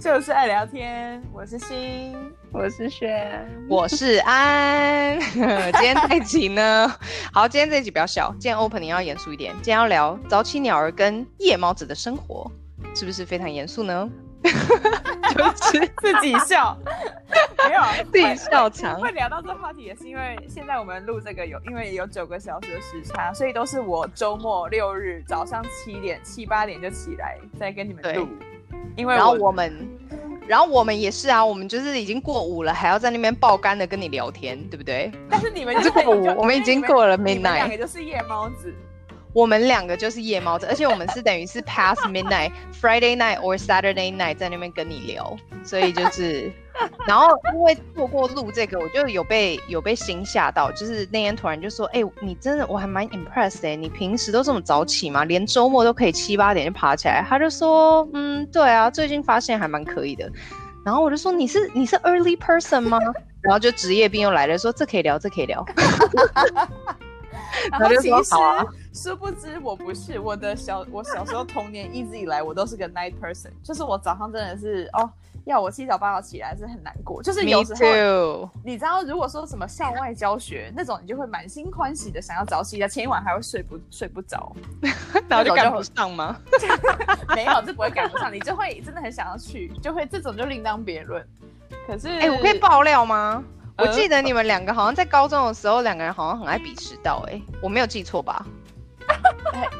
就是爱聊天。我是欣，我是轩，我是安。今天这一集呢，好，今天这一集比较小，今天 opening 要严肃一点。今天要聊早起鸟儿跟夜猫子的生活，是不是非常严肃呢？就是自己笑，没有自己笑场。会聊到这个话题，也是因为现在我们录这个有，因为有九个小时的时差，所以都是我周末六日早上七点七八点就起来，再跟你们录。因为然后我们，然后我们也是啊，我们就是已经过午了，还要在那边爆肝的跟你聊天，对不对？但是你们就过午，我们已经过了 midnight，两个就是夜猫子。我们两个就是夜猫子，而且我们是等于是 past midnight Friday night or Saturday night 在那边跟你聊，所以就是，然后因为错过录这个，我就有被有被惊吓到，就是那天突然就说，哎、欸，你真的我还蛮 impressed 的，你平时都这么早起吗？连周末都可以七八点就爬起来？他就说，嗯，对啊，最近发现还蛮可以的。然后我就说，你是你是 early person 吗？然后就职业病又来了，说这可以聊，这可以聊。然后其实殊不知我不是我的小我小时候童年一直以来我都是个 night person，就是我早上真的是哦要我七早八早起来是很难过，就是有时候你知道如果说什么校外教学那种，你就会满心欢喜的想要早起，的前一晚还会睡不睡不着，然后就赶不上吗？没有，这不会赶不上，你就会真的很想要去，就会这种就另当别论。可是哎、欸，我可以爆料吗？我记得你们两个好像在高中的时候，两个人好像很爱比迟到，哎，我没有记错吧？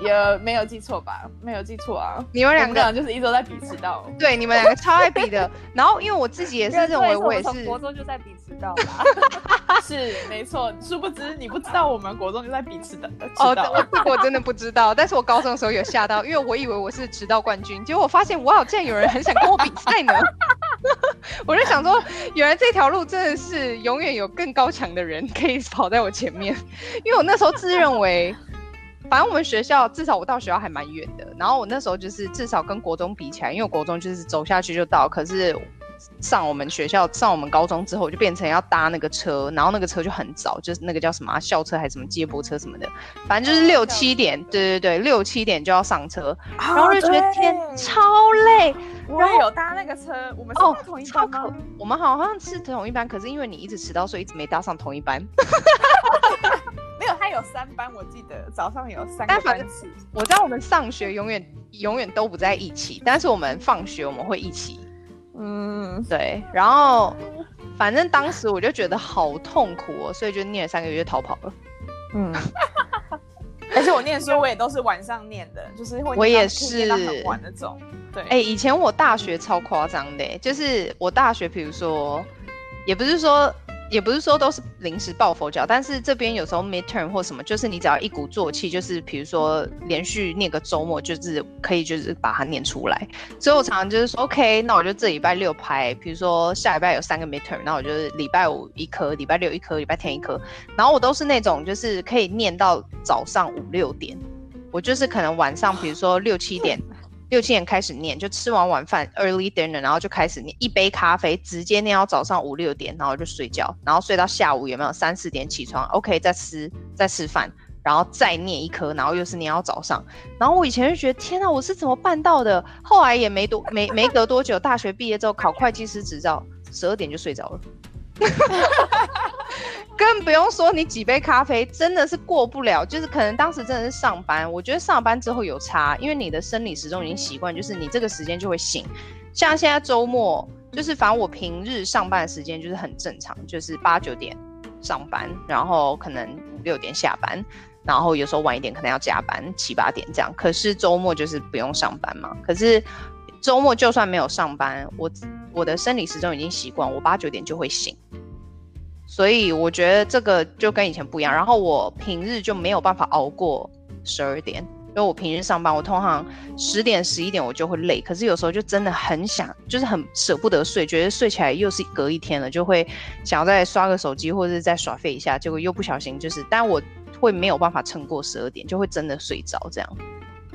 有没有记错吧？没有记错啊！你们两个就是一直都在比迟到，对，你们两个超爱比的。然后因为我自己也是认为我也是，国中就在比迟到啦。是没错，殊不知你不知道我们国中就在比迟到。哦，我我真的不知道，但是我高中的时候有吓到，因为我以为我是迟到冠军，结果我发现哇，竟然有人很想跟我比赛呢。我就想说，原来这条路真的是永远有更高强的人可以跑在我前面，因为我那时候自认为，反正我们学校至少我到学校还蛮远的，然后我那时候就是至少跟国中比起来，因为国中就是走下去就到，可是上我们学校上我们高中之后就变成要搭那个车，然后那个车就很早，就是那个叫什么、啊、校车还是什么接驳车什么的，反正就是六七点，对对对，六七点就要上车，然后就觉得天超累。我也有搭那个车，我们是同一班吗？哦、我们好像是同一班，可是因为你一直迟到，所以一直没搭上同一班。没有，他有三班，我记得早上有三个班次。我知道我们上学永远永远都不在一起，但是我们放学我们会一起。嗯，对。然后反正当时我就觉得好痛苦哦，所以就念了三个月就逃跑了。嗯。而且我念书我也都是晚上念的，就是会我也是念到很晚那种。对，哎、欸，以前我大学超夸张的，就是我大学，比如说，也不是说，也不是说都是临时抱佛脚，但是这边有时候 midterm 或什么，就是你只要一鼓作气，就是比如说连续念个周末，就是可以就是把它念出来。所以我常常就是说，OK，那我就这礼拜六排，比如说下礼拜有三个 midterm，那我就礼拜五一颗，礼拜六一颗，礼拜天一颗，然后我都是那种就是可以念到早上五六点，我就是可能晚上比如说六七点。六七点开始念，就吃完晚饭 early dinner，然后就开始念一杯咖啡，直接念到早上五六点，然后就睡觉，然后睡到下午有没有三四点起床？OK，再吃再吃饭，然后再念一科，然后又是念到早上。然后我以前就觉得天哪，我是怎么办到的？后来也没多没没隔多久，大学毕业之后考会计师执照，十二点就睡着了。更不用说你几杯咖啡真的是过不了，就是可能当时真的是上班，我觉得上班之后有差，因为你的生理时钟已经习惯，就是你这个时间就会醒。像现在周末，就是反正我平日上班的时间就是很正常，就是八九点上班，然后可能五六点下班，然后有时候晚一点可能要加班七八点这样。可是周末就是不用上班嘛。可是周末就算没有上班，我我的生理时钟已经习惯，我八九点就会醒。所以我觉得这个就跟以前不一样。然后我平日就没有办法熬过十二点，因为我平日上班，我通常十点十一点我就会累。可是有时候就真的很想，就是很舍不得睡，觉得睡起来又是隔一天了，就会想要再刷个手机或者是再耍废一下，结果又不小心就是，但我会没有办法撑过十二点，就会真的睡着这样。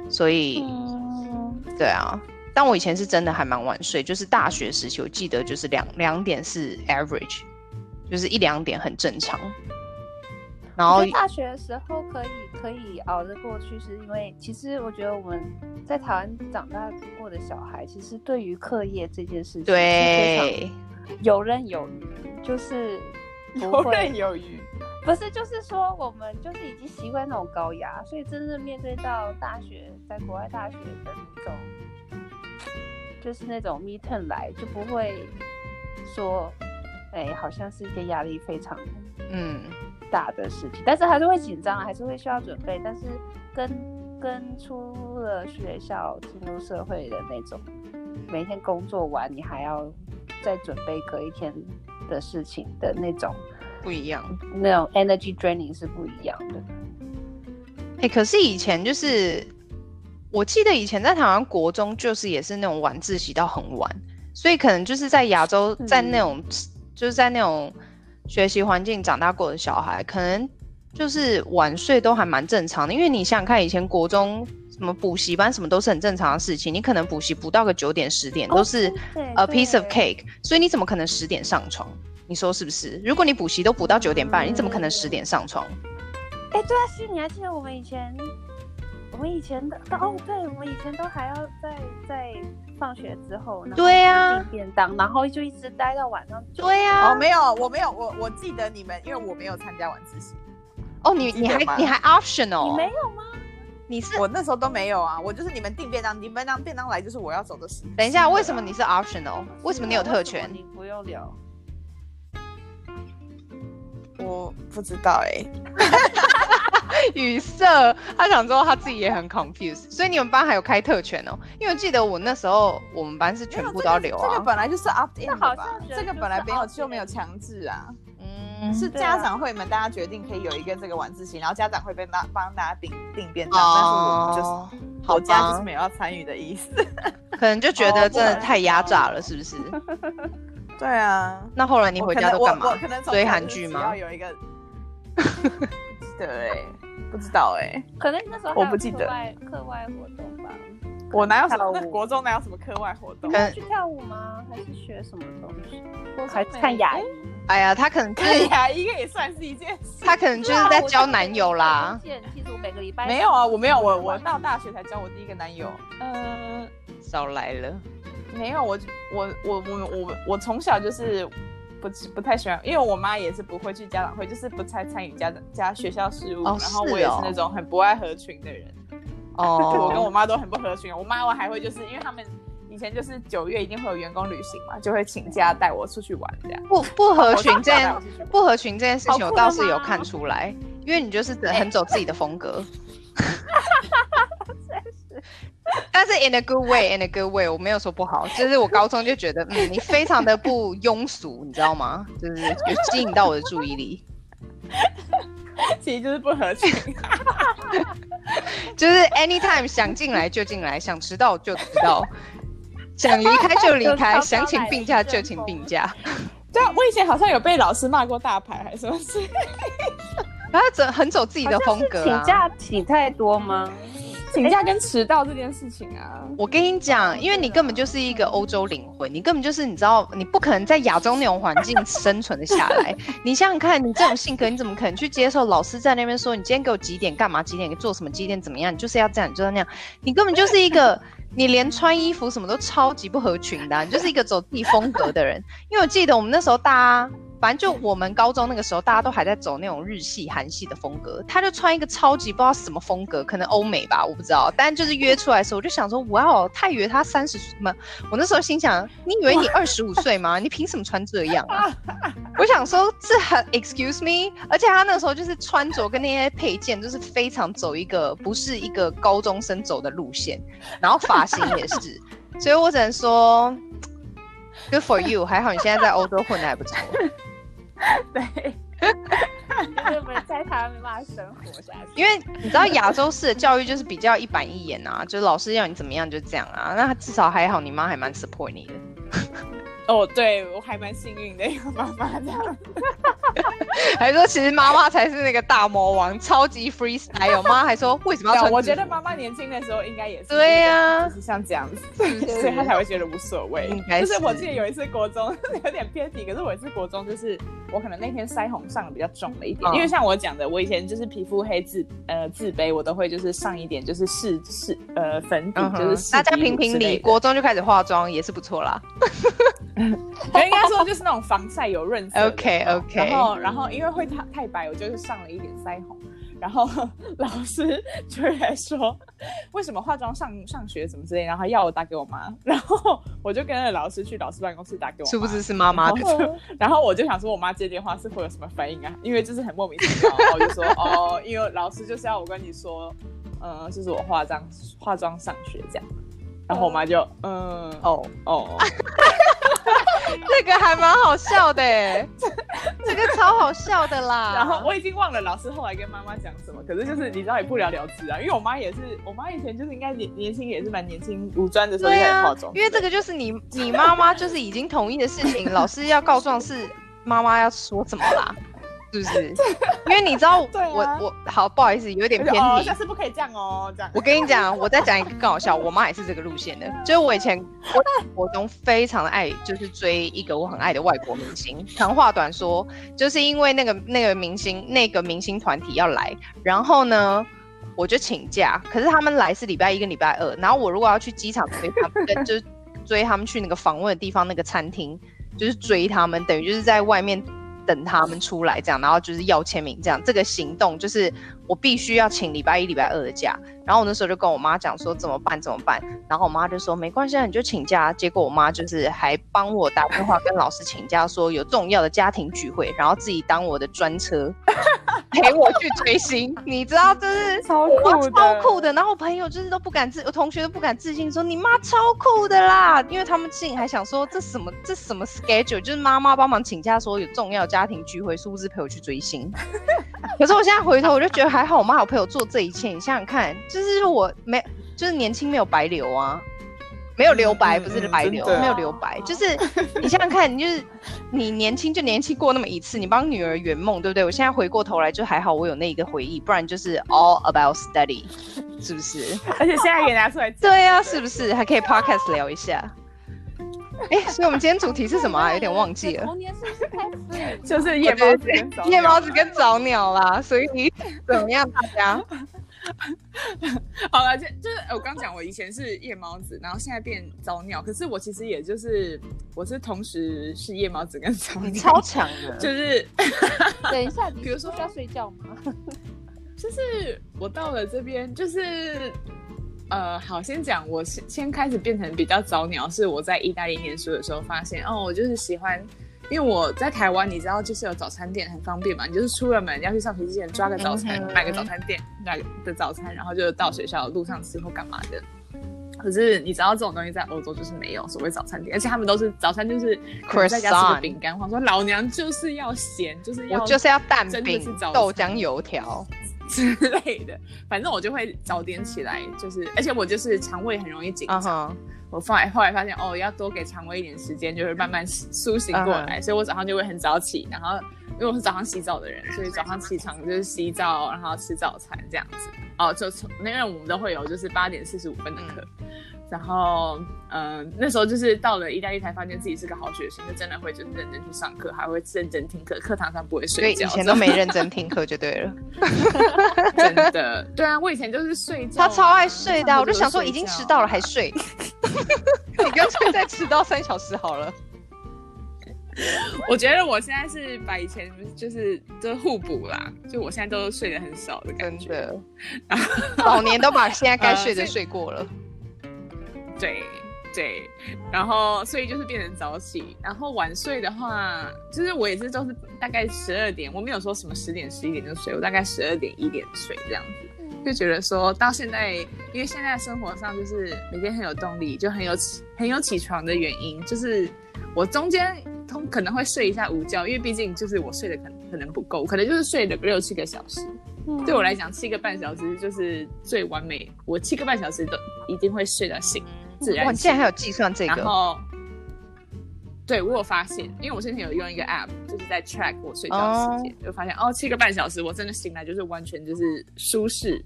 所以，对啊，但我以前是真的还蛮晚睡，就是大学时期我记得就是两两点是 average。就是一两点很正常，然后大学的时候可以可以熬得过去，是因为其实我觉得我们在台湾长大过的小孩，其实对于课业这件事情对游刃有余，就是游 刃有余，不是就是说我们就是已经习惯那种高压，所以真正面对到大学，在国外大学的那种，就是那种 midterm 来就不会说，哎，好像是一个压力非常嗯。大的事情，但是还是会紧张，还是会需要准备。但是跟跟出了学校进入社会的那种，每天工作完你还要再准备隔一天的事情的那种不一样，那种 energy draining 是不一样的。哎、欸，可是以前就是，我记得以前在台湾国中就是也是那种晚自习到很晚，所以可能就是在亚洲，在那种、嗯、就是在那种。学习环境长大过的小孩，可能就是晚睡都还蛮正常的。因为你想想看，以前国中什么补习班什么都是很正常的事情。你可能补习补到个九点十点都是 a piece of cake，所以你怎么可能十点上床？你说是不是？如果你补习都补到九点半，你怎么可能十点上床？哎、欸，对啊，是，你还记得我们以前？我们以前的哦，对，我们以前都还要在在放学之后，对呀，订便当，然后就一直待到晚上。对呀，哦，没有，我没有，我我记得你们，因为我没有参加晚自习。哦，你你还你还 optional？你没有吗？你是我那时候都没有啊，我就是你们订便当，订便当便当来就是我要走的时。等一下，为什么你是 optional？为什么你有特权？你不用聊。我不知道哎、欸。语塞，他想说他自己也很 confused，所以你们班还有开特权哦？因为记得我那时候我们班是全部都要留啊。这个本来就是 opt in 的吧？这，个本来没有就没有强制啊。嗯，是家长会们大家决定可以有一个这个晚自习，然后家长会帮大帮大家订订便当，但是我们就是好家就是没有要参与的意思。可能就觉得真的太压榨了，是不是？对啊。那后来你回家都干嘛？可能追韩剧吗？要有一个。对，不知道哎、欸，可能那时候我不记得课外活动吧。我哪有什么国中哪有什么课外活动？去跳舞吗？还是学什么东西？还是看牙医？哎呀，他可能看牙医也算是一件事。他可能就是在交男友啦。其实我每个礼拜没有啊，我没有，我我到大学才交我第一个男友。嗯，少来了。没有，我我我我我我从小就是。不不太喜欢，因为我妈也是不会去家长会，就是不太参与家长家学校事务。哦，然后我也是那种很不爱合群的人。哦，我跟我妈都很不合群。我妈我还会就是因为他们以前就是九月一定会有员工旅行嘛，就会请假带我出去玩这样。不不合群这件不合群这件事情，我倒是有看出来，因为你就是很走自己的风格。但是 in a good way, in a good way，我没有说不好，就是我高中就觉得，嗯，你非常的不庸俗，你知道吗？就是有吸引到我的注意力，其实就是不合群，就是 anytime 想进来就进来，想迟到就迟到，想离开就离开，想请病假就请病假。对啊，我以前好像有被老师骂过大牌，还是什么事？他走很走自己的风格，请假请太多吗？请假跟迟到这件事情啊，我跟你讲，因为你根本就是一个欧洲灵魂，你根本就是你知道，你不可能在亚洲那种环境生存的下来。你想想看，你这种性格，你怎么可能去接受老师在那边说你今天给我几点干嘛？几点做什么？几点怎么样？你就是要这样，你就是那样。你根本就是一个，你连穿衣服什么都超级不合群的啊，你就是一个走自己风格的人。因为我记得我们那时候大家。反正就我们高中那个时候，大家都还在走那种日系、韩系的风格。他就穿一个超级不知道什么风格，可能欧美吧，我不知道。但就是约出来的时候，我就想说，哇哦，他以为他三十岁吗？我那时候心想，你以为你二十五岁吗？你凭什么穿这样啊？我想说，这很 excuse me。而且他那时候就是穿着跟那些配件，就是非常走一个不是一个高中生走的路线，然后发型也是。所以我只能说，good for you。还好你现在在欧洲混的还不错。对，在台湾没办法生活下去，因为你知道亚洲式的教育就是比较一板一眼啊，就是老师要你怎么样就这样啊。那至少还好，你妈还蛮 support 你的。哦，对我还蛮幸运的，一个妈妈这样。还说其实妈妈才是那个大魔王，超级 freestyle。我妈还说为什么要穿？我觉得妈妈年轻的时候应该也是对呀，就是像这样子，所以她才会觉得无所谓。应该是。就是我记得有一次国中有点偏题，可是我一次国中就是我可能那天腮红上的比较重了一点，因为像我讲的，我以前就是皮肤黑自呃自卑，我都会就是上一点就是试试呃粉底，就是大家评评理，国中就开始化妆也是不错啦。我应该说就是那种防晒有润色。OK OK。然后然后因为会太太白，我就是上了一点腮红。然后老师就来说，为什么化妆上上学什么之类，然后要我打给我妈，然后我就跟着老师去老师办公室打给我妈，是不是是妈妈的？然后我就想说，我妈接电话是会有什么反应啊？因为就是很莫名其妙，然后我就说哦，因为老师就是要我跟你说，嗯，就是我化妆化妆上学这样。然后我妈就嗯哦哦，这个还蛮好笑的，这个超好笑的啦。然后我已经忘了老师后来跟妈妈讲什么，可是就是你知道也不了了之啊，因为我妈也是，我妈以前就是应该年年轻也是蛮年轻，五专的时候也化妆。因为这个就是你你妈妈就是已经同意的事情，老师要告状是妈妈要说什么啦。是不是？因为你知道，我我好不好意思，有点偏题。下次不可以这样哦，这样。我跟你讲，我再讲一个更好笑。我妈也是这个路线的，就是我以前我我 中非常的爱，就是追一个我很爱的外国明星。长话短说，就是因为那个那个明星那个明星团体要来，然后呢，我就请假。可是他们来是礼拜一跟礼拜二，然后我如果要去机场追他们，跟 就是追他们去那个访问的地方那个餐厅，就是追他们，等于就是在外面。等他们出来，这样，然后就是要签名，这样，这个行动就是我必须要请礼拜一、礼拜二的假。然后我那时候就跟我妈讲说怎么办？怎么办？然后我妈就说没关系，你就请假。结果我妈就是还帮我打电话跟老师请假，说有重要的家庭聚会，然后自己当我的专车陪我去追星。你知道，就是超酷的，超酷的。然后我朋友就是都不敢自，我同学都不敢自信说你妈超酷的啦，因为他们心里还想说这什么这什么 schedule，就是妈妈帮忙请假说有重要家庭聚会，是不是陪我去追星。可是我现在回头我就觉得还好，我妈有陪我做这一切。你想想看，就是我没，就是年轻没有白留啊，没有留白，不是白留，没有留白，就是你想想看，你就是你年轻就年轻过那么一次，你帮女儿圆梦，对不对？我现在回过头来就还好，我有那一个回忆，不然就是 all about study，是不是？而且现在也拿出来，对啊，是不是？还可以 podcast 聊一下。哎，所以我们今天主题是什么啊？有点忘记了。童年是不是开始就是夜猫子，夜猫子跟早鸟啦。所以你怎么样，大家？好了，就就是我刚讲，我以前是夜猫子，然后现在变早鸟。可是我其实也就是，我是同时是夜猫子跟早鸟，超强的。就是等一下，比如说要睡觉吗？就是我到了这边，就是呃，好，先讲，我先先开始变成比较早鸟，是我在意大利念书的时候发现，哦，我就是喜欢。因为我在台湾，你知道，就是有早餐店很方便嘛，你就是出了门要去上学之前抓个早餐，买个早餐店买的早餐，然后就到学校路上吃或干嘛的。可是你知道这种东西在欧洲就是没有所谓早餐店，而且他们都是早餐就是在家吃个饼干，或者说老娘就是要咸，就是要我就是要蛋饼、豆浆、油条 之类的，反正我就会早点起来，就是而且我就是肠胃很容易紧张。我后来后来发现哦，要多给肠胃一点时间，就是慢慢苏醒过来。Uh. 所以我早上就会很早起，然后因为我是早上洗澡的人，所以早上起床就是洗澡，然后吃早餐这样子。哦，就从那边我们都会有就是八点四十五分的课。嗯然后，嗯、呃，那时候就是到了意大利才发现自己是个好学生，就真的会就是认真去上课，还会认真听课，课堂上不会睡觉。以前都没认真听课就对了，真的。对啊，我以前就是睡觉，他超爱睡的，我就想说已经迟到了还睡，你干脆再迟到三小时好了。我觉得我现在是把以前就是都互补啦，就我现在都睡得很少的感觉，真的。老年都把现在该睡的睡过了。呃对对，然后所以就是变成早起，然后晚睡的话，就是我也是都是大概十二点，我没有说什么十点十一点就睡，我大概十二点一点睡这样子，就觉得说到现在，因为现在生活上就是每天很有动力，就很有起很有起床的原因，就是我中间通可能会睡一下午觉，因为毕竟就是我睡的可能可能不够，可能就是睡了六七个小时。对我来讲，七个半小时就是最完美，我七个半小时都一定会睡得醒。自然，哇，竟然还有计算这个。然后，对我有发现，因为我之前有用一个 app，就是在 track 我睡觉时间，就发现哦，七个半小时，我真的醒来就是完全就是舒适，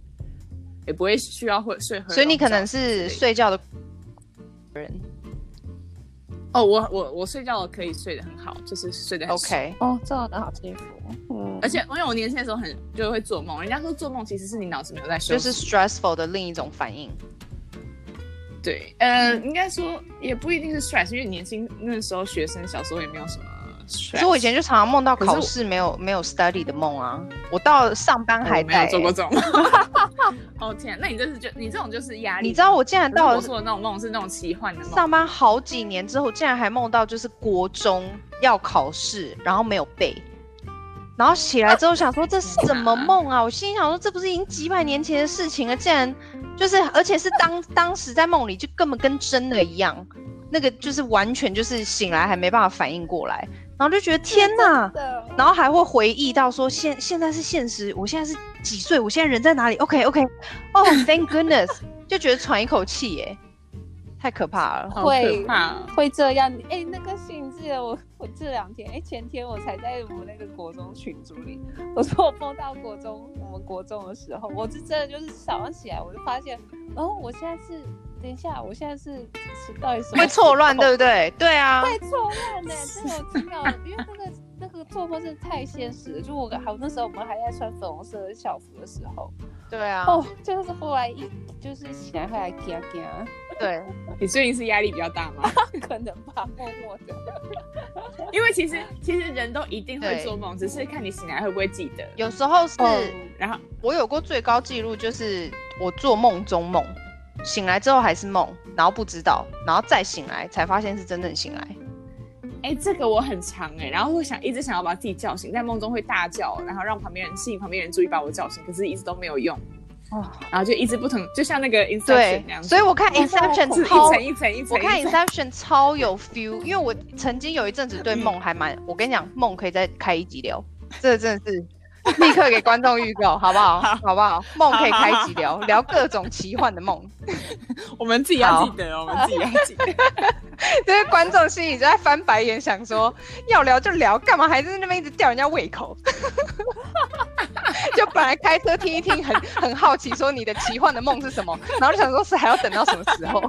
也不会需要会睡很。所以你可能是睡觉的人。哦，我我我睡觉可以睡得很好，就是睡得很 OK。哦，这样的好幸福。嗯，而且因为我年轻的时候很就会做梦，人家说做梦其实是你脑子没有在休息，就是 stressful 的另一种反应。对，呃，应该说也不一定是 stress，因为年轻那时候学生小时候也没有什么其实我以前就常常梦到考试没有没有 study 的梦啊，我到上班还、没有做过这 种。哦天，那你这是就你这种就是压力。你知道我竟然到了我说的那种梦是那种奇幻的梦。上班好几年之后，竟然还梦到就是国中要考试，然后没有背，然后起来之后想说这是什么梦啊？我心想说这不是已经几百年前的事情了，竟然就是而且是当当时在梦里就根本跟真的一样，那个就是完全就是醒来还没办法反应过来。然后就觉得天哪，然后还会回忆到说现现在是现实，我现在是几岁？我现在人在哪里？OK OK，哦、oh,，Thank goodness，就觉得喘一口气耶，太可怕了，会怕会这样。哎、欸，那个信记得我我这两天，哎、欸，前天我才在我们那个国中群组里，我说我碰到国中我们国中的时候，我是真的就是早上起来我就发现，哦，我现在是。等一下，我现在是是到底什么？会错乱，对不对？对啊，会错乱的，真的我听到，因为那个那个做梦是太现实了。就我好那时候我们还在穿粉红色的校服的时候，对啊，哦，就是后来一就是起来会来惊惊。对，你最近是压力比较大吗？可能吧，默默的。因为其实其实人都一定会做梦，只是看你醒来会不会记得。有时候是，哦、然后我有过最高纪录，就是我做梦中梦。醒来之后还是梦，然后不知道，然后再醒来才发现是真正醒来。哎、欸，这个我很常哎、欸，然后会想一直想要把自己叫醒，在梦中会大叫，然后让旁边人吸引旁边人注意把我叫醒，可是一直都没有用。哦，然后就一直不同，就像那个 Inception 那样。所以我看 Inception 是一层一层一层。我看 Inception 超有 feel，因为我曾经有一阵子对梦还蛮……我跟你讲，梦可以再开一集聊，这个真的是。立刻给观众预告，好不好？好，好不好？梦可以开启聊，聊各种奇幻的梦。我们自己要记得哦，我们自己要记得。这 些观众心里就在翻白眼，想说要聊就聊，干嘛还在那边一直吊人家胃口？就本来开车听一听很，很很好奇，说你的奇幻的梦是什么，然后就想说是还要等到什么时候？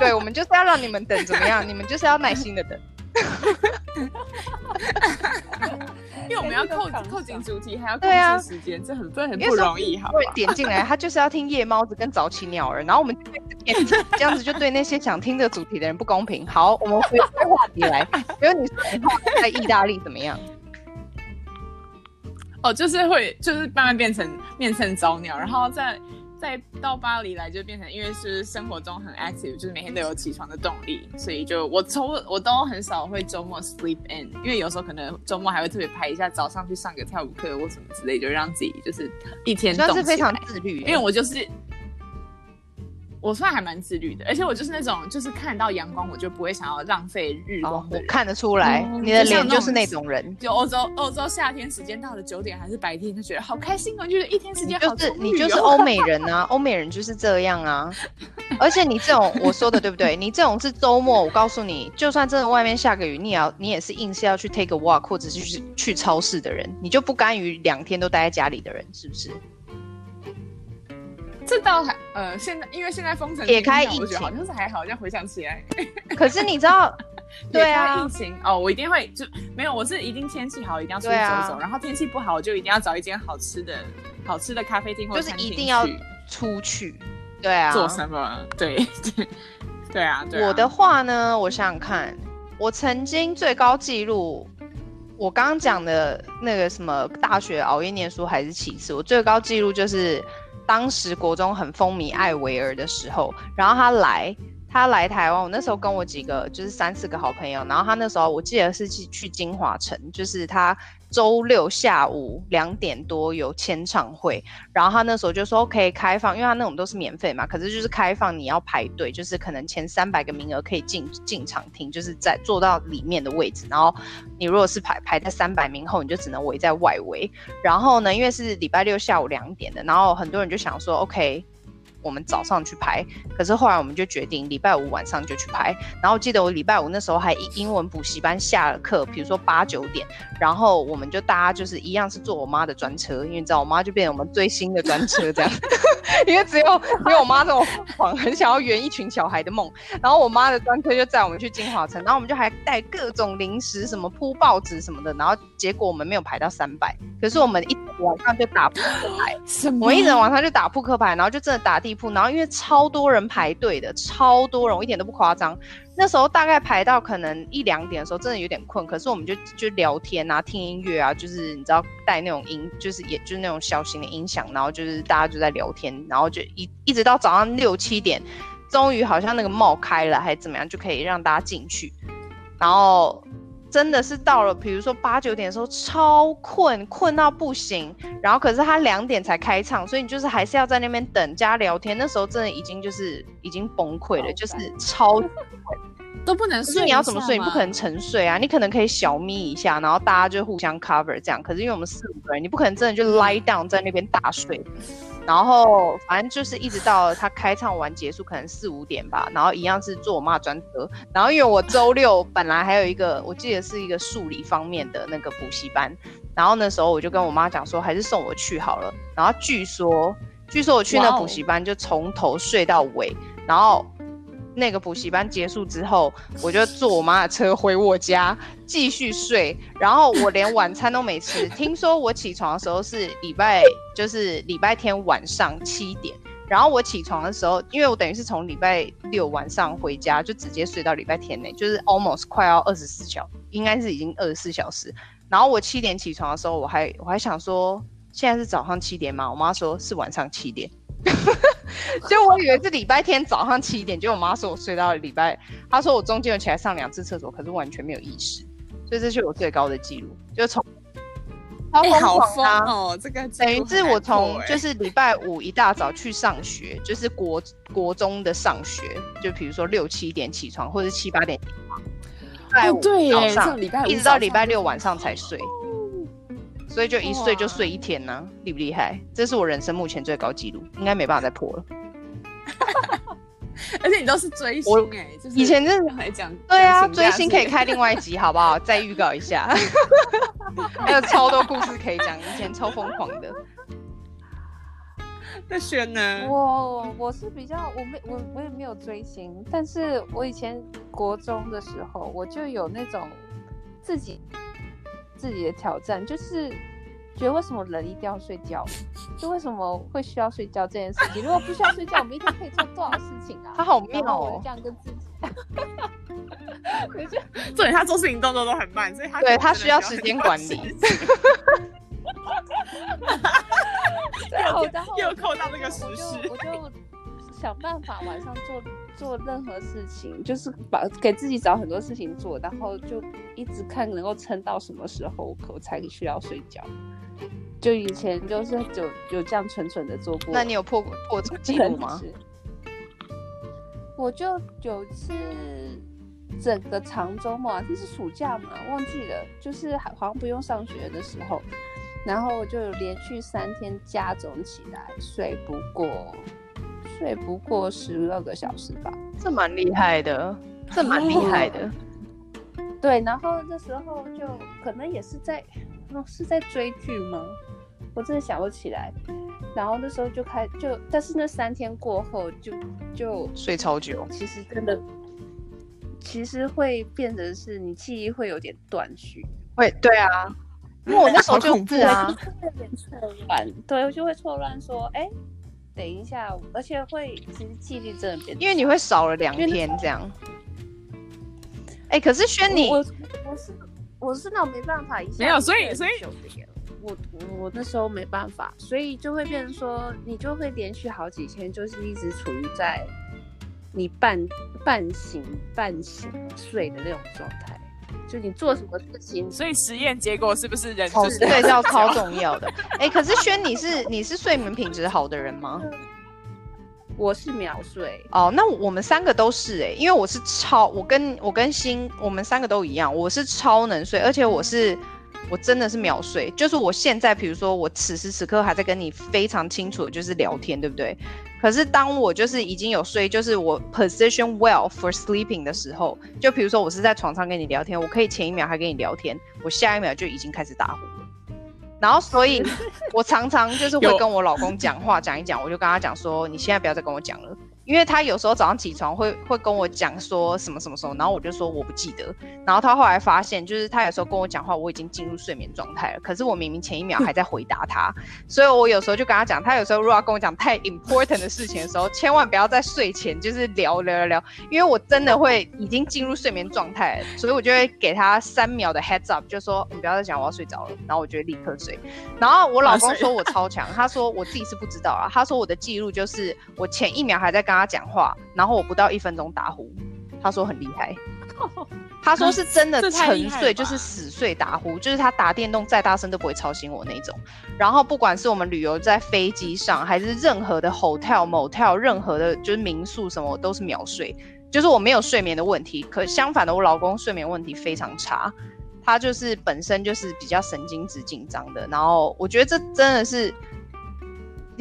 对，我们就是要让你们等，怎么样？你们就是要耐心的等。因为我们要扣扣紧主题，还要控制时间，啊、这很这很不容易，好吧？点进来，他就是要听夜猫子跟早起鸟儿，然后我们这样子就对那些想听这个主题的人不公平。好，我们回归话题来，比如你说在意大利怎么样？哦，就是会，就是慢慢变成变成早鸟，然后再。再到巴黎来就变成，因为是生活中很 active，就是每天都有起床的动力，所以就我周我都很少会周末 sleep in，因为有时候可能周末还会特别排一下早上去上个跳舞课或什么之类，就让自己就是一天动起来。是非常自律，因为我就是。我算还蛮自律的，而且我就是那种，就是看到阳光我就不会想要浪费日光的。我看得出来，嗯、你的脸就是那种人。就欧洲，欧洲夏天时间到了九点还是白天，就觉得好开心哦，觉得一天时间好充裕哦。你就是欧美人啊，欧美人就是这样啊。而且你这种我说的对不对？你这种是周末，我告诉你，就算真的外面下个雨，你也要你也是硬是要去 take a walk 或者是去去超市的人，你就不甘于两天都待在家里的人，是不是？这倒还呃，现在因为现在封城，撇开疫情，我觉得好像是还好，这样回想起来。可是你知道，对啊，疫情哦，我一定会就没有，我是一定天气好一定要出去走走，啊、然后天气不好我就一定要找一间好吃的好吃的咖啡厅或者是一定要出去。对啊，做什么？对对 对啊，对啊。我的话呢，我想想看，我曾经最高纪录，我刚刚讲的那个什么大学熬夜念书还是其次，我最高纪录就是。当时国中很风靡艾维儿的时候，然后他来，他来台湾，我那时候跟我几个就是三四个好朋友，然后他那时候我记得是去去金华城，就是他。周六下午两点多有签唱会，然后他那时候就说可以开放，因为他那种都是免费嘛，可是就是开放你要排队，就是可能前三百个名额可以进进场听，就是在坐到里面的位置，然后你如果是排排在三百名后，你就只能围在外围。然后呢，因为是礼拜六下午两点的，然后很多人就想说，OK，我们早上去拍。可是后来我们就决定礼拜五晚上就去拍。然后记得我礼拜五那时候还英英文补习班下了课，比如说八九点，然后我们就大家就是一样是坐我妈的专车，因为你知道我妈就变成我们最新的专车这样，因为只有因为我妈这种狂很想要圆一群小孩的梦，然后我妈的专车就载我们去金华城，然后我们就还带各种零食什么铺报纸什么的，然后结果我们没有排到三百，可是我们一晚上就打扑克牌，我们一整晚上就打扑克牌，然后就真的打地然后因为超多人排队的，超多人，我一点都不夸张。那时候大概排到可能一两点的时候，真的有点困，可是我们就就聊天啊，听音乐啊，就是你知道带那种音，就是也就是那种小型的音响，然后就是大家就在聊天，然后就一一直到早上六七点，终于好像那个帽开了还是怎么样，就可以让大家进去，然后。真的是到了，比如说八九点的时候超困，困到不行。然后可是他两点才开唱，所以你就是还是要在那边等加聊天。那时候真的已经就是已经崩溃了，就是超都不能睡。就是你要怎么睡？你不可能沉睡啊，你可能可以小眯一下，然后大家就互相 cover 这样。可是因为我们四五个人，你不可能真的就 lie down 在那边大睡。然后反正就是一直到他开唱完结束，可能四五点吧。然后一样是坐我妈专车。然后因为我周六本来还有一个，我记得是一个数理方面的那个补习班。然后那时候我就跟我妈讲说，还是送我去好了。然后据说，据说我去那补习班就从头睡到尾。然后。那个补习班结束之后，我就坐我妈的车回我家继续睡，然后我连晚餐都没吃。听说我起床的时候是礼拜，就是礼拜天晚上七点，然后我起床的时候，因为我等于是从礼拜六晚上回家，就直接睡到礼拜天内，就是 almost 快要二十四小，应该是已经二十四小时。然后我七点起床的时候，我还我还想说，现在是早上七点吗？我妈说是晚上七点。就我以为是礼拜天早上七点，就我妈说我睡到了礼拜，她说我中间有起来上两次厕所，可是完全没有意识，所以这是我最高的记录，就从超疯狂啊！哦，这个等于是我从就是礼拜五一大早去上学，就是国国中的上学，就比如说六七点起床，或者七八点起床，礼拜五早上一直到礼拜六晚上才睡。所以就一睡就睡一天呢、啊，厉不厉害？这是我人生目前最高纪录，应该没办法再破了。而且你都是追星哎、欸，就是以前真的还讲对啊，追星可以开另外一集好不好？再预告一下，还有超多故事可以讲，以前超疯狂的。那轩呢？我我是比较我没我我也没有追星，但是我以前国中的时候我就有那种自己。自己的挑战就是觉得为什么人一定要睡觉？就为什么会需要睡觉这件事情？如果不需要睡觉，我们一天可以做多少事情啊？他好妙哦！这样跟自己，对，他做事情动作都很慢，所以他对他需要时间管理。然后然后又扣到那个时事，我就。想办法晚上做做任何事情，就是把给自己找很多事情做，然后就一直看能够撑到什么时候我才需要睡觉。就以前就是有有这样蠢蠢的做过。那你有破过破这个记录吗？我就有次整个长周末，这是暑假嘛，忘记了，就是好像不用上学的时候，然后我就连续三天加总起来睡不过。睡不过十二个小时吧，这蛮厉害的，这蛮厉害的。对，然后那时候就可能也是在，哦，是在追剧吗？我真的想不起来。然后那时候就开就，但是那三天过后就就睡超久。其实真的，其实会变成是你记忆会有点断续。会，对啊，因为我那时候 就恐怖啊，有点错乱，对，我就会错乱说，哎。等一下，而且会其实记忆真的变，因为你会少了两天这样。哎、欸，可是轩你，我我是我是那种没办法一下，没有，所以所以我我那时候没办法，所以就会变成说，你就会连续好几天，就是一直处于在你半半醒半醒睡的那种状态。就你做什么事情，所以实验结果是不是人是对要超重要的？哎、欸，可是轩，你是你是睡眠品质好的人吗？我是秒睡哦，那我们三个都是哎、欸，因为我是超，我跟我跟新，我们三个都一样，我是超能睡，而且我是我真的是秒睡。就是我现在，比如说我此时此刻还在跟你非常清楚的就是聊天，对不对？可是当我就是已经有睡，就是我 position well for sleeping 的时候，就比如说我是在床上跟你聊天，我可以前一秒还跟你聊天，我下一秒就已经开始打呼了。然后所以，我常常就是会跟我老公讲话讲一讲，我就跟他讲说，你现在不要再跟我讲了。因为他有时候早上起床会会跟我讲说什么什么时候，然后我就说我不记得。然后他后来发现，就是他有时候跟我讲话，我已经进入睡眠状态了，可是我明明前一秒还在回答他。所以我有时候就跟他讲，他有时候如果要跟我讲太 important 的事情的时候，千万不要在睡前就是聊聊聊聊，因为我真的会已经进入睡眠状态了，所以我就会给他三秒的 heads up，就说你不要再讲，我要睡着了。然后我就会立刻睡。然后我老公说我超强，他说我自己是不知道啊，他说我的记录就是我前一秒还在跟他。讲话，然后我不到一分钟打呼，他说很厉害，他说是真的沉睡，就是死睡打呼，就是他打电动再大声都不会吵醒我那种。然后不管是我们旅游在飞机上，还是任何的 hotel、motel，任何的就是民宿什么，我都是秒睡，就是我没有睡眠的问题。可相反的，我老公睡眠问题非常差，他就是本身就是比较神经质紧张的。然后我觉得这真的是。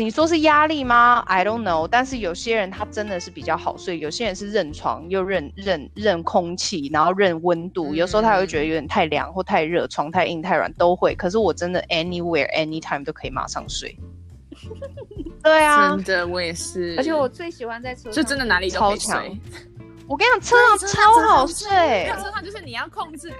你说是压力吗？I don't know。但是有些人他真的是比较好睡，有些人是认床又认认认空气，然后认温度。有时候他会觉得有点太凉或太热，床太硬太软都会。可是我真的 anywhere anytime 都可以马上睡。对啊，真的我也是。而且我最喜欢在车上，就真的哪里都可以睡。超强。我跟你讲，车上超好睡。车上就是你要控制。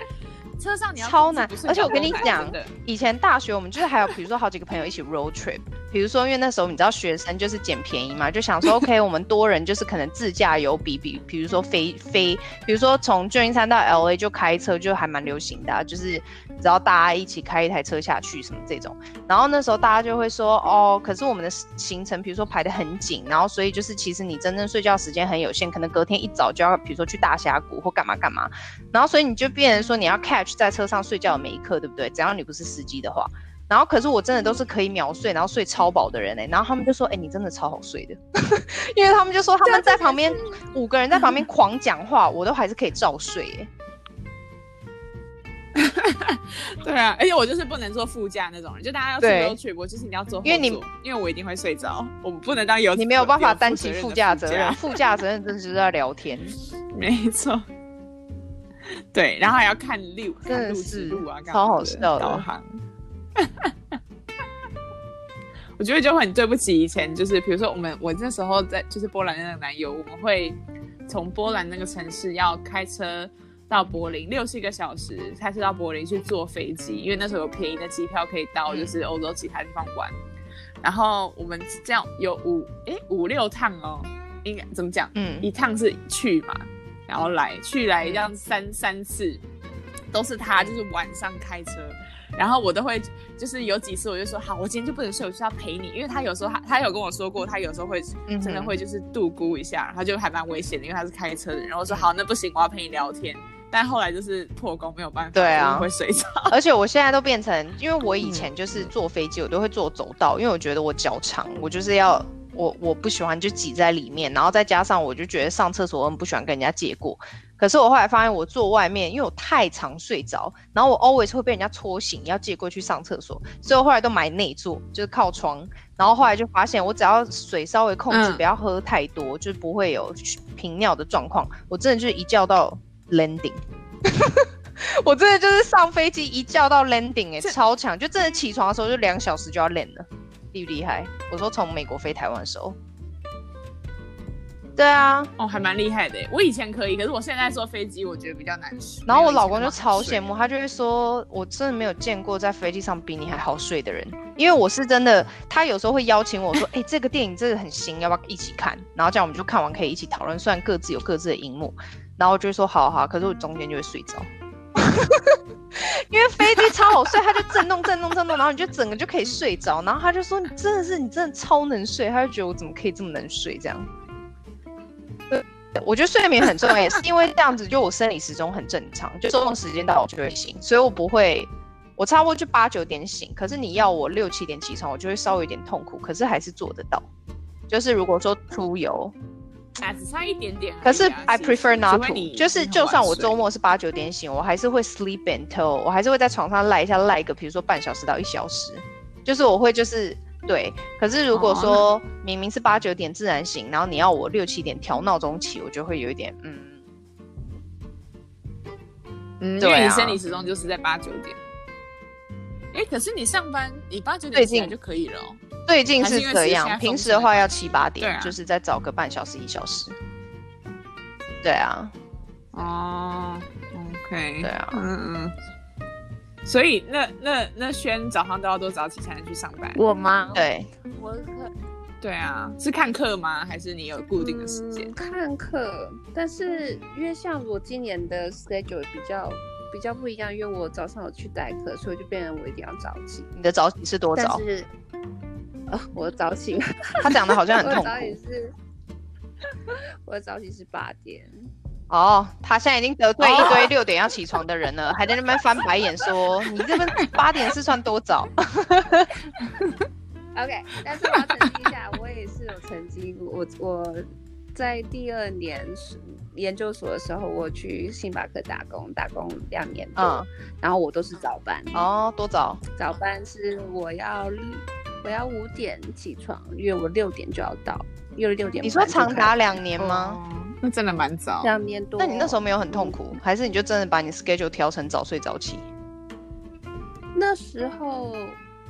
车上你要超难，而且我跟你讲，以前大学我们就是还有，比如说好几个朋友一起 road trip，比如说因为那时候你知道学生就是捡便宜嘛，就想说 OK，我们多人就是可能自驾游比比，比如说飞飞，比如说从旧金山到 LA 就开车就还蛮流行的啊，就是只要大家一起开一台车下去什么这种，然后那时候大家就会说哦，可是我们的行程比如说排得很紧，然后所以就是其实你真正睡觉时间很有限，可能隔天一早就要比如说去大峡谷或干嘛干嘛，然后所以你就变成说你要 catch。在车上睡觉的每一刻，对不对？只要你不是司机的话，然后可是我真的都是可以秒睡，然后睡超饱的人哎、欸，然后他们就说：“哎、欸，你真的超好睡的。”因为他们就说他们在旁边五个人在旁边狂讲话，我都还是可以照睡哎、欸。对啊，而且我就是不能坐副驾那种人，就大家要坐 road trip，我就是你要坐，因为你因为我一定会睡着，我不能当有你没有办法担起副驾责任，副驾责任真的就是在聊天，没错。对，然后还要看路，看路指路啊，超好笑的导航。我觉得就很对不起以前，就是比如说我们，我那时候在就是波兰那个男友，我们会从波兰那个城市要开车到柏林六七个小时，开车到柏林去坐飞机，因为那时候有便宜的机票可以到就是欧洲其他地方玩。然后我们这样有五哎五六趟哦，应该怎么讲？嗯，一趟是去嘛。然后来去来这样三三次，都是他，就是晚上开车，然后我都会就是有几次我就说好，我今天就不能睡，我就要陪你，因为他有时候他他有跟我说过，他有时候会真的会就是度孤一下，他就还蛮危险的，因为他是开车的人。然后我说好，那不行，我要陪你聊天。但后来就是破功，没有办法，对啊，会睡着。而且我现在都变成，因为我以前就是坐飞机，我都会坐走道，因为我觉得我脚长，我就是要。我我不喜欢就挤在里面，然后再加上我就觉得上厕所我很不喜欢跟人家借过。可是我后来发现我坐外面，因为我太常睡着，然后我 always 会被人家戳醒，要借过去上厕所，所以我后来都买内座，就是靠窗。然后后来就发现，我只要水稍微控制，不要喝太多，嗯、就不会有频尿的状况。我真的就是一觉到 landing，我真的就是上飞机一觉到 landing，哎、欸，超强，就真的起床的时候就两小时就要 land 了。厉不厉害？我说从美国飞台湾的时候，对啊，哦，还蛮厉害的。我以前可以，可是我现在坐飞机，我觉得比较难睡。然后我老公就超羡慕，他就会说，我真的没有见过在飞机上比你还好睡的人。因为我是真的，他有时候会邀请我说，哎、欸，这个电影真的很新，要不要一起看？然后这样我们就看完可以一起讨论，虽然各自有各自的荧幕。然后我就会说，好好，可是我中间就会睡着。因为飞机超好睡，它就震动、震动、震动，然后你就整个就可以睡着。然后他就说：“你真的是，你真的超能睡。”他就觉得我怎么可以这么能睡？这样，我觉得睡眠很重要，也是因为这样子，就我生理时钟很正常，就中午时间到我就会醒，所以我不会，我差不多就八九点醒。可是你要我六七点起床，我就会稍微有点痛苦，可是还是做得到。就是如果说出游。啊，只差一点点。可是 I prefer not to，就是就算我周末是八九点醒，我还是会 sleep until，我还是会在床上赖一下赖个，比如说半小时到一小时，就是我会就是对。可是如果说明明是八九点自然醒，然后你要我六七点调闹钟起，我就会有一点嗯嗯，因为你生理时钟就是在八九点。哎、欸，可是你上班你八九点起来就可以了哦。最近是这样，平时的话要七八点，啊、就是再早个半小时一小时。对啊。哦、oh,，OK。对啊，嗯嗯。所以那那那轩早上都要多早起才能去上班？我吗？对，我看。对啊，是看课吗？还是你有固定的时间？嗯、看课，但是因为像我今年的 schedule 比较。比较不一样，因为我早上有去代课，所以就变成我一定要早起。你的早起是多早？是，呃，我早起，他讲的好像很痛苦。我的早起是，我早起是八点。哦，他现在已经得罪一堆六点要起床的人了，哦、还在那边翻白眼说：“你这边八点是算多早？” OK，但是我要澄清一下，我也是有曾经，我我在第二年。研究所的时候，我去星巴克打工，打工两年多，嗯，然后我都是早班。哦，多早？早班是我要我要五点起床，因为我六点就要到，因为六点。你说长达两年吗？哦，那真的蛮早。两年多。那你那时候没有很痛苦，嗯，还是你就真的把你 schedule 调成早睡早起？那时候。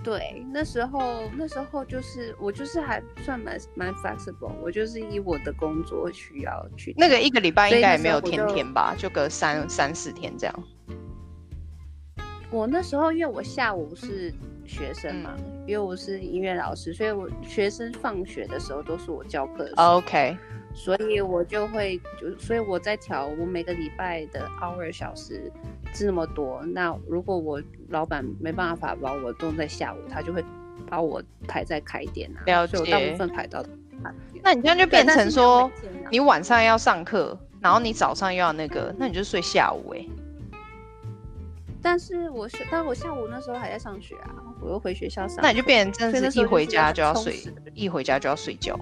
对，那时候那时候就是我就是还算蛮蛮 flexible，我就是以我的工作需要去。那个一个礼拜应该也没有天天吧，就隔三三四天这样。我那时候因为我下午是学生嘛，嗯、因为我是音乐老师，所以我学生放学的时候都是我教课的。OK。所以我就会就，所以我在调我每个礼拜的 hour 小时是那么多。那如果我老板没办法把我弄在下午，他就会把我排在开店啊。所以我大部分排到。那你这样就变成说，你晚上要上课，然后你早上又要那个，那你就睡下午哎、欸。但是我是，但我下午那时候还在上学啊，我又回学校上。那你就变成真的是一回家就要睡，一回家就要睡觉。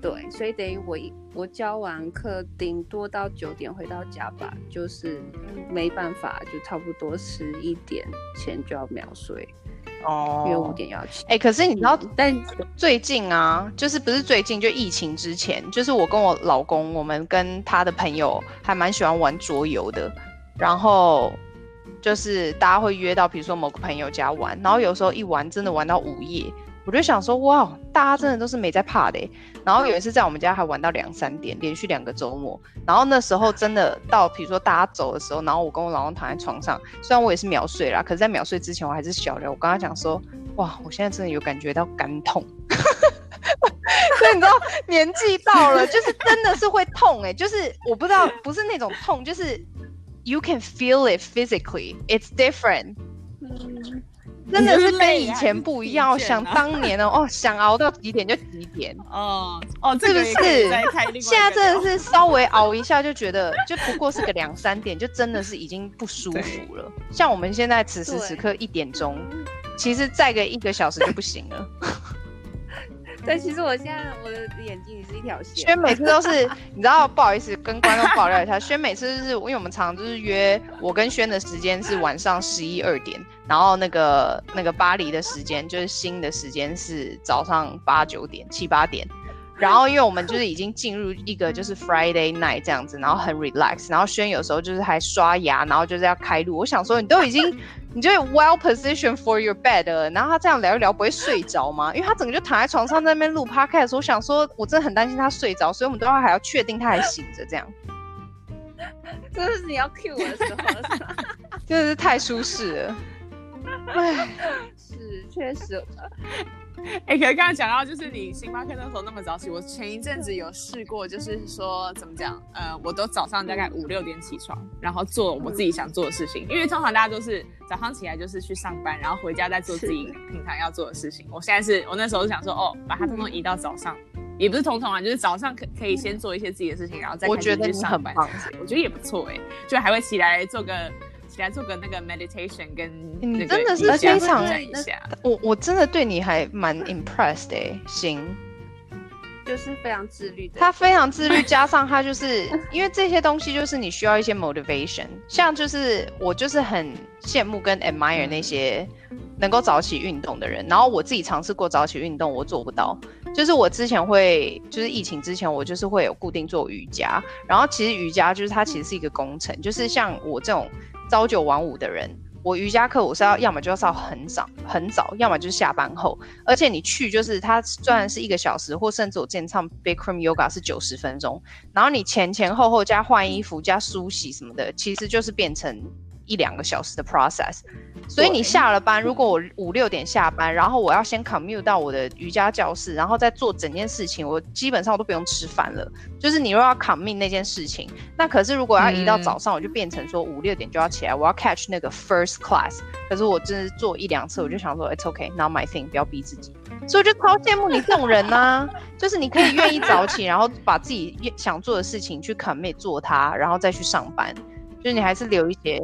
对，所以等于我一我教完课，顶多到九点回到家吧，就是没办法，就差不多十一点前就要秒睡哦，因为五点要起。哎、欸，可是你知道，但最近啊，就是不是最近，就疫情之前，就是我跟我老公，我们跟他的朋友还蛮喜欢玩桌游的，然后就是大家会约到，比如说某个朋友家玩，然后有时候一玩真的玩到午夜。我就想说，哇，大家真的都是没在怕的。然后有一次在我们家还玩到两三点，连续两个周末。然后那时候真的到，比如说大家走的时候，然后我跟我老公躺在床上，虽然我也是秒睡啦，可是在秒睡之前我还是小聊。我跟他讲说，哇，我现在真的有感觉到肝痛。所以你知道年纪到了，就是真的是会痛哎，就是我不知道，不是那种痛，就是 you can feel it physically, it's different。真的是跟以前不一样，啊、想当年哦，哦，想熬到几点就几点，哦 哦，是不是？现在真的是稍微熬一下就觉得，就不过是个两三点，就真的是已经不舒服了。像我们现在此时此刻一点钟，其实再个一个小时就不行了。对，其实我现在我的眼睛也是一条线。轩每次都是，你知道，不好意思跟观众爆料一下，轩每次就是，因为我们常常就是约我跟轩的时间是晚上十一二点，然后那个那个巴黎的时间就是新的时间是早上八九点七八点，然后因为我们就是已经进入一个就是 Friday night 这样子，然后很 relax，然后轩有时候就是还刷牙，然后就是要开录，我想说你都已经。你就 well positioned for your bed，了然后他这样聊一聊不会睡着吗？因为他整个就躺在床上在那边录 podcast 我想说我真的很担心他睡着，所以我们都要还要确定他还醒着这样。这是你要 cue 我的时候？真的是太舒适了。唉，是确实。哎、欸，可是刚刚讲到，就是你星巴克那时候那么早起，我前一阵子有试过，就是说怎么讲，呃，我都早上大概五六点起床，然后做我自己想做的事情，因为通常大家都是早上起来就是去上班，然后回家再做自己平常要做的事情。我现在是我那时候是想说，哦，把它通通移到早上，也不是通通啊，就是早上可可以先做一些自己的事情，然后再开始去上班。我觉得也不错哎、欸，就还会起来做个。起来做个那个 meditation，跟你真的是非常，我我真的对你还蛮 impressed 的、欸，行，就是非常自律的。他非常自律，加上他就是 因为这些东西，就是你需要一些 motivation。像就是我就是很羡慕跟 admire 那些能够早起运动的人。然后我自己尝试过早起运动，我做不到。就是我之前会，就是疫情之前，我就是会有固定做瑜伽。然后其实瑜伽就是它其实是一个工程，就是像我这种朝九晚五的人。我瑜伽课我是要要么就要上很早很早，要么就是下班后。而且你去就是它虽然是一个小时，或甚至我之前唱 Bikram Yoga 是九十分钟，然后你前前后后加换衣服加梳洗什么的，其实就是变成一两个小时的 process。所以你下了班，如果我五六点下班，然后我要先 commute 到我的瑜伽教室，然后再做整件事情，我基本上我都不用吃饭了。就是你又要 commit 那件事情，那可是如果要移到早上，我就变成说五六点就要起来，我要 catch 那个 first class。可是我真是做一两次，我就想说，it's okay，not my thing，不要逼自己。所以我就超羡慕你这种人呐、啊，就是你可以愿意早起，然后把自己想做的事情去 commit 做它，然后再去上班。就是你还是留一些。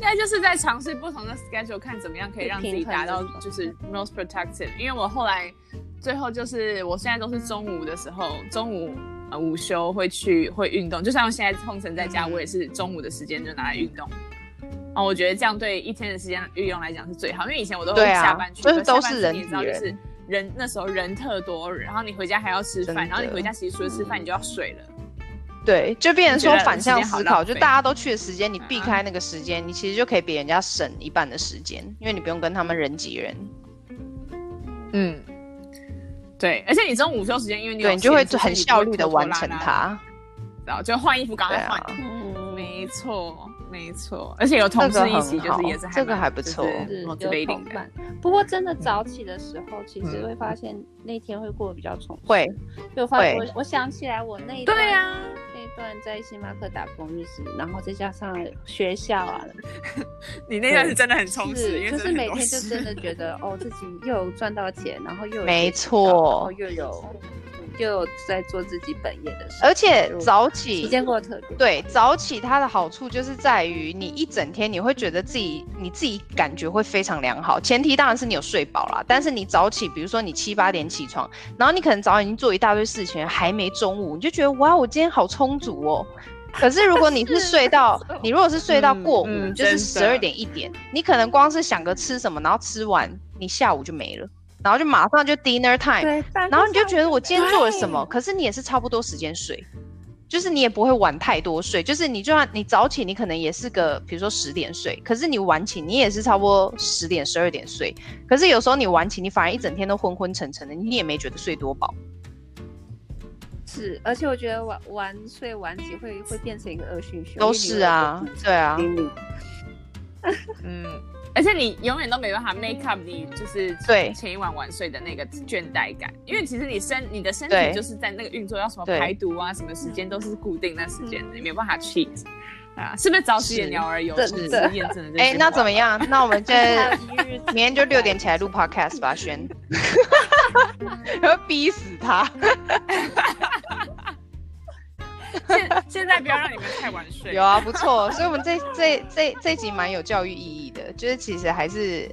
应该就是在尝试不同的 schedule，看怎么样可以让自己达到就是 most protective。因为我后来最后就是我现在都是中午的时候，中午呃午休会去会运动，就像现在通常在家，我也是中午的时间就拿来运动。啊，我觉得这样对一天的时间运用来讲是最好，因为以前我都会下班去，就是都是人，你知道就是人那时候人特多，然后你回家还要吃饭，然后你回家其实除了吃饭你就要睡了。对，就变成说反向思考，就大家都去的时间，你避开那个时间，你其实就可以比人家省一半的时间，因为你不用跟他们人挤人。嗯，对，而且你中午午休时间，因为你对你就会很效率的完成它，然后就换衣服赶快换。嗯，没错。没错，而且有同事一起，就是也是这个还不错，是有同伴。不过真的早起的时候，其实会发现那天会过得比较充实。会，就发现我我想起来我那一段，对啊，段在星巴克打工日子，然后再加上学校啊，你那段是真的很充实，就是每天就真的觉得哦，自己又有赚到钱，然后又有没错，又有。就在做自己本业的事，而且早起时间过得特别。对，早起它的好处就是在于你一整天你会觉得自己你自己感觉会非常良好。前提当然是你有睡饱啦，但是你早起，比如说你七八点起床，然后你可能早已经做一大堆事情，还没中午，你就觉得哇，我今天好充足哦。可是如果你是睡到，你如果是睡到过午，嗯嗯、就是十二点一点，你可能光是想个吃什么，然后吃完你下午就没了。然后就马上就 dinner time，然后你就觉得我今天做了什么？可是你也是差不多时间睡，就是你也不会晚太多睡，就是你就算你早起，你可能也是个比如说十点睡，可是你晚起，你也是差不多十点十二点睡。可是有时候你晚起，你反而一整天都昏昏沉沉的，你也没觉得睡多饱。是，而且我觉得晚晚睡晚起会会变成一个恶性循环。都是啊，对啊，嗯。而且你永远都没办法 make up 你就是对。前一晚晚睡的那个倦怠感，因为其实你身你的身体就是在那个运作，要什么排毒啊，什么时间都是固定那时间的，你没有办法 cheat 啊，是不是早起的鸟儿有是。验证的？哎，那怎么样？那我们就明天就六点起来录 podcast 吧，轩，要逼死他。现现在不要让你们太晚睡。有啊，不错，所以我们这 这这这集蛮有教育意义的，就是其实还是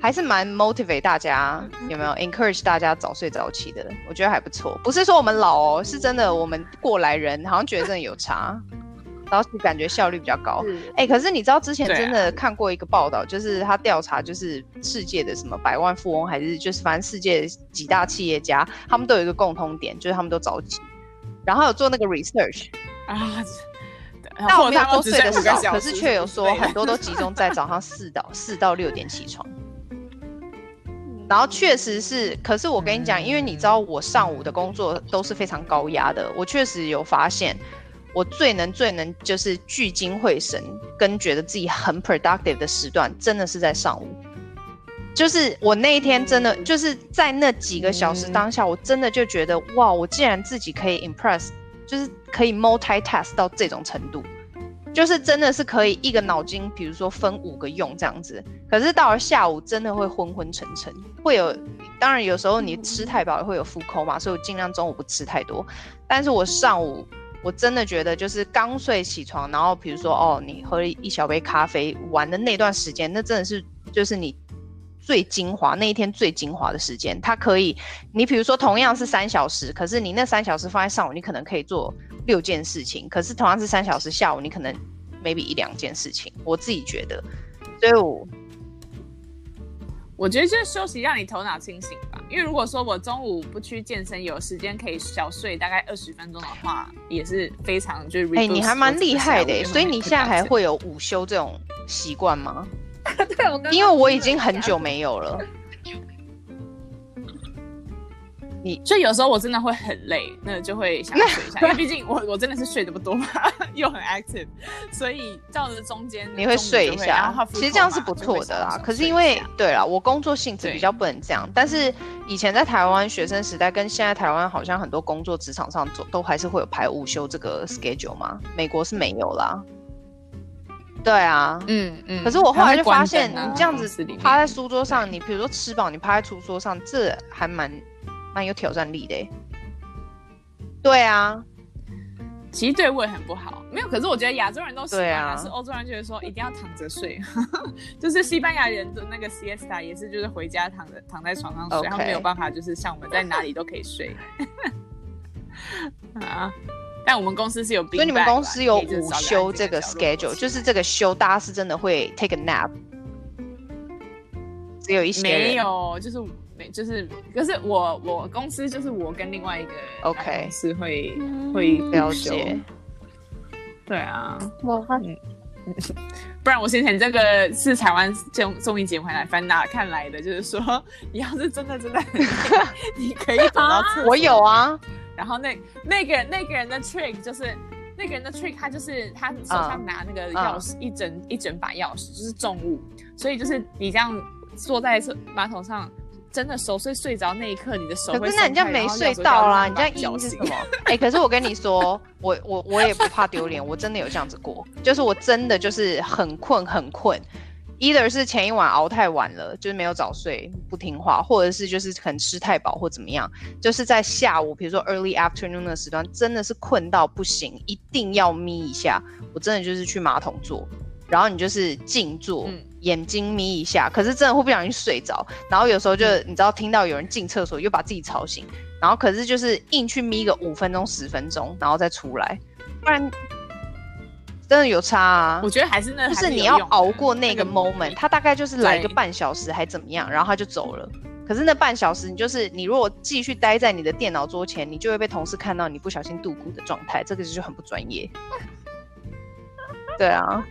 还是蛮 motivate 大家，有没有 encourage 大家早睡早起的？我觉得还不错，不是说我们老哦，是真的我们过来人好像觉得真的有差，早起感觉效率比较高。哎、欸，可是你知道之前真的看过一个报道，就是他调查就是世界的什么百万富翁，还是就是反正世界几大企业家，他们都有一个共通点，就是他们都早起。然后有做那个 research 啊，但我没有都睡得少，可是却有说很多都集中在 早上四到四到六点起床。然后确实是，可是我跟你讲，因为你知道我上午的工作都是非常高压的，我确实有发现，我最能最能就是聚精会神跟觉得自己很 productive 的时段，真的是在上午。就是我那一天真的就是在那几个小时当下，我真的就觉得哇，我竟然自己可以 impress，就是可以 multitask 到这种程度，就是真的是可以一个脑筋，比如说分五个用这样子。可是到了下午，真的会昏昏沉沉，会有，当然有时候你吃太饱会有 food coma，所以我尽量中午不吃太多。但是我上午我真的觉得就是刚睡起床，然后比如说哦，你喝了一小杯咖啡，玩的那段时间，那真的是就是你。最精华那一天最精华的时间，它可以，你比如说同样是三小时，可是你那三小时放在上午，你可能可以做六件事情，可是同样是三小时下午，你可能 maybe 一两件事情，我自己觉得，所以我。我觉得就是休息，让你头脑清醒吧。因为如果说我中午不去健身，有时间可以小睡大概二十分钟的话，也是非常就是。哎、欸，你还蛮厉害的，所以你现在还会有午休这种习惯吗？对，我因为我已经很久没有了。你所以有时候我真的会很累，那就会想睡一下，因为毕竟我我真的是睡得不多嘛，又很 active，所以到了中间你会睡一下，其实这样是不错的啦。可是因为对啦，我工作性质比较不能这样，但是以前在台湾学生时代跟现在台湾好像很多工作职场上都都还是会有排午休这个 schedule 嘛，美国是没有啦。对啊，嗯嗯。可是我后来就发现，你这样子趴在书桌上，你比如说吃饱，你趴在书桌上，这还蛮。蛮有挑战力的，对啊，其实对胃很不好。没有，可是我觉得亚洲人都习惯了，是欧洲人觉得说一定要躺着睡，就是西班牙人的那个 siesta 也是，就是回家躺着躺在床上睡.他们没有办法，就是像我们在哪里都可以睡。啊，但我们公司是有，所以你们公司有午休这个 schedule，就是这个休，大家是真的会 take a nap，只有一些没有，就是没。就是，可是我我公司就是我跟另外一个 OK 是会、嗯、会了解，对啊，我嗯，不然我先前这个是台湾综综艺节目回来翻哪看来的，就是说你要是真的真的，你可以找到厕所，我有啊，然后那那个那个人的 trick 就是那个人的 trick，他就是他手上拿那个钥匙、uh, 一整一整把钥匙就是重物，所以就是你这样坐在马桶上。真的熟睡睡着那一刻，你的手会。可是那你这样没睡到啦，你这样意是什么？哎、欸，可是我跟你说，我我我也不怕丢脸，我真的有这样子过，就是我真的就是很困很困，either 是前一晚熬太晚了，就是没有早睡不听话，或者是就是可能吃太饱或怎么样，就是在下午，比如说 early afternoon 的时段，真的是困到不行，一定要眯一下，我真的就是去马桶坐。然后你就是静坐，嗯，眼睛眯一下，可是真的会不小心睡着。然后有时候就你知道听到有人进厕所，又把自己吵醒。然后可是就是硬去眯个五分钟十分钟，然后再出来，不然真的有差啊。我觉得还是那，就是你要熬过那个 moment，他大概就是来个半小时还怎么样，然后他就走了。可是那半小时，你就是你如果继续待在你的电脑桌前，你就会被同事看到你不小心度过的状态，这个就很不专业。对啊。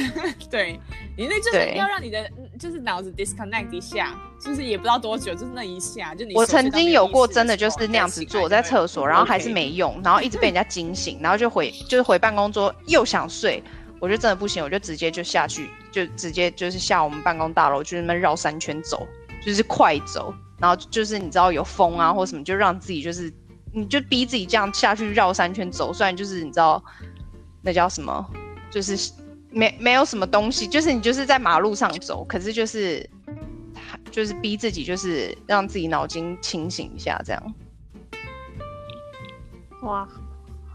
对，你那就是要让你的就是脑子 disconnect 一下，就是也不知道多久，就是那一下，就你。我曾经有过真的就是那样子坐在厕所，然后还是没用，然后一直被人家惊醒，然后就回就是回办公桌又想睡，我就真的不行，我就直接就下去，就直接就是下我们办公大楼，就那么绕三圈走，就是快走，然后就是你知道有风啊或什么，就让自己就是你就逼自己这样下去绕三圈走，虽然就是你知道那叫什么，就是。没没有什么东西，就是你就是在马路上走，可是就是，就是逼自己，就是让自己脑筋清醒一下，这样。哇，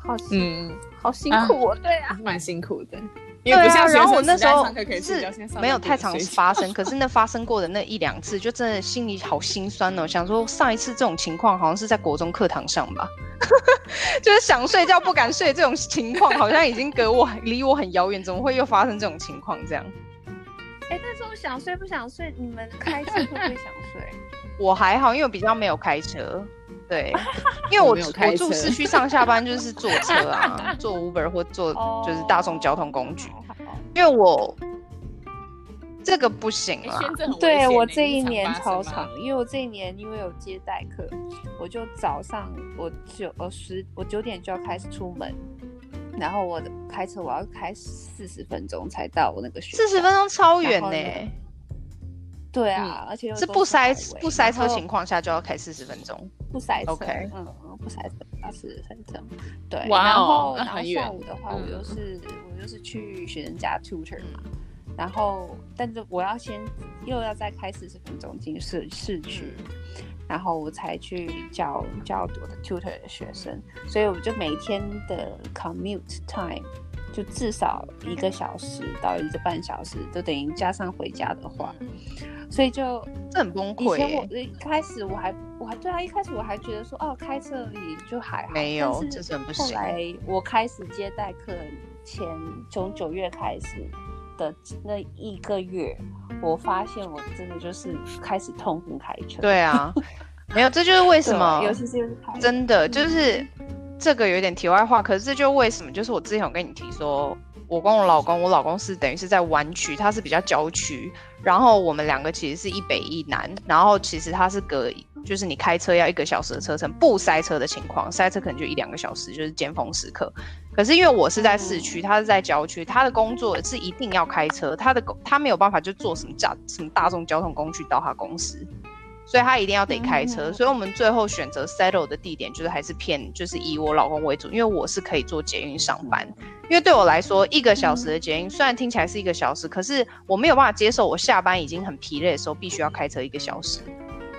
好辛，嗯，好辛苦哦，啊，对啊，蛮辛苦的。对啊，然后我那时候是没有太常发生，可是那发生过的那一两次，就真的心里好心酸哦。想说上一次这种情况好像是在国中课堂上吧，就是想睡觉不敢睡这种情况，好像已经隔我离我很遥远，怎么会又发生这种情况？这样。哎，但是我想睡不想睡，你们开车会不会想睡？我还好，因为我比较没有开车。对，因为我我，我住市区上下班就是坐车啊，坐 Uber 或坐就是大众交通工具。因为我这个不行啊，对我这一年超长，因为我这一年因为有接待客，我就早上我九呃十我九点就要开始出门，然后我的开车我要开四十分钟才到我那个学校，四十分钟超远呢。对啊，而且是不塞不塞车情况下就要开四十分钟，不塞车嗯，不塞车要四十分钟，对。然后然后下午的话，我就是我就是去学生家 tutor 嘛，然后但是我要先又要再开四十分钟进市市区，然后我才去教教我的 tutor 的学生，所以我就每天的 commute time 就至少一个小时到一个半小时，都等于加上回家的话。所以就这很崩溃。以前我一开始我还我还对啊，一开始我还觉得说哦，开车而已就还好，没有，这是很不行。后来我开始接待客人前，从九月开始的那一个月，我发现我真的就是开始痛恨开车。对啊，没有，这就是为什么，尤其是真的就是这个有点题外话，可是这就为什么，就是我之前有跟你提说。我跟我老公，我老公是等于是在湾区，他是比较郊区，然后我们两个其实是一北一南，然后其实他是隔，就是你开车要一个小时的车程，不塞车的情况，塞车可能就一两个小时，就是尖峰时刻。可是因为我是在市区，他是在郊区，他的工作是一定要开车，他的工他没有办法就坐什么大什么大众交通工具到他公司。所以他一定要得开车，嗯、所以我们最后选择 settle 的地点就是还是偏，就是以我老公为主，因为我是可以坐捷运上班。因为对我来说，一个小时的捷运虽然听起来是一个小时，可是我没有办法接受我下班已经很疲累的时候必须要开车一个小时。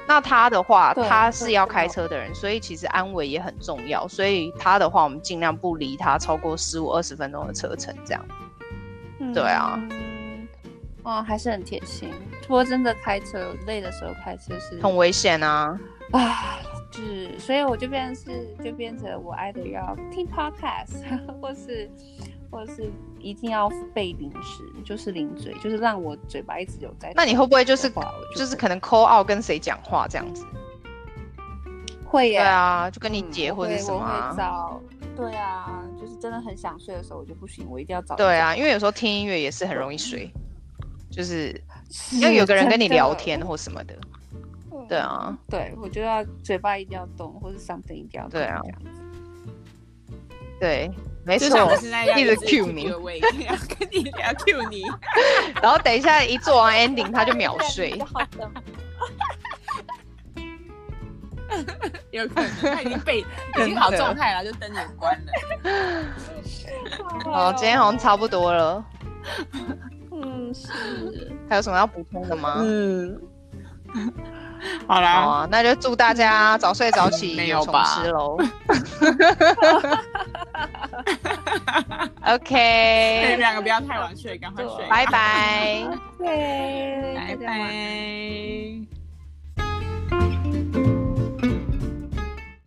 那他的话，他是要开车的人，所以其实安危也很重要。所以他的话，我们尽量不离他超过十五二十分钟的车程，这样。嗯、对啊。哦，还是很贴心。不过真的开车累的时候开车是很危险啊！啊，是，所以我就变成是，就变成我爱的要听 podcast，或是，或是一定要背零食，就是零嘴，就是让我嘴巴一直有在。那你会不会就是就，就是可能 call out 跟谁讲话这样子？会呀。对啊，就跟你姐或者什么、啊嗯、我会找。对啊，就是真的很想睡的时候，我就不行，我一定要找。对啊，因为有时候听音乐也是很容易睡。就是要有个人跟你聊天或什么的，的对啊，对我就要嘴巴一定要动，或者 something 一定要动对啊，对，没错，一直 cue 你，要跟你聊 cue 你，然后等一下一做完 ending 他就秒 睡，有可能他已经被已经好状态了，就灯也关了。好，今天好像差不多了。嗯，是。还有什么要补充的吗？嗯，好啦，好啊，那就祝大家早睡早起，没有吧？吃喽。OK，你们两个不要太晚睡，赶快睡，拜拜。对，拜拜。